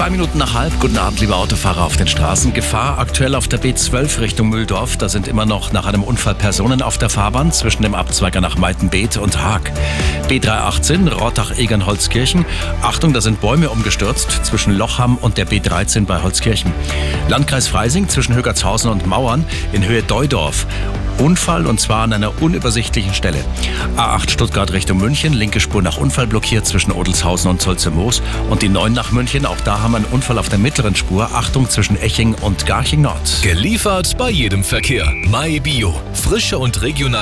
Zwei Minuten nach halb. Guten Abend, liebe Autofahrer auf den Straßen. Gefahr aktuell auf der B12 Richtung Mühldorf. Da sind immer noch nach einem Unfall Personen auf der Fahrbahn zwischen dem Abzweiger nach Meitenbeet und Haag. B318 Rottach-Egern-Holzkirchen. Achtung, da sind Bäume umgestürzt zwischen Lochham und der B13 bei Holzkirchen. Landkreis Freising zwischen Högertshausen und Mauern in Höhe Deudorf. Unfall und zwar an einer unübersichtlichen Stelle. A8 Stuttgart Richtung München, linke Spur nach Unfall blockiert zwischen Odelshausen und Zolzemoos und die 9 nach München, auch da haben wir einen Unfall auf der mittleren Spur. Achtung zwischen Eching und Garching Nord. Geliefert bei jedem Verkehr. MyBio. Frische und regional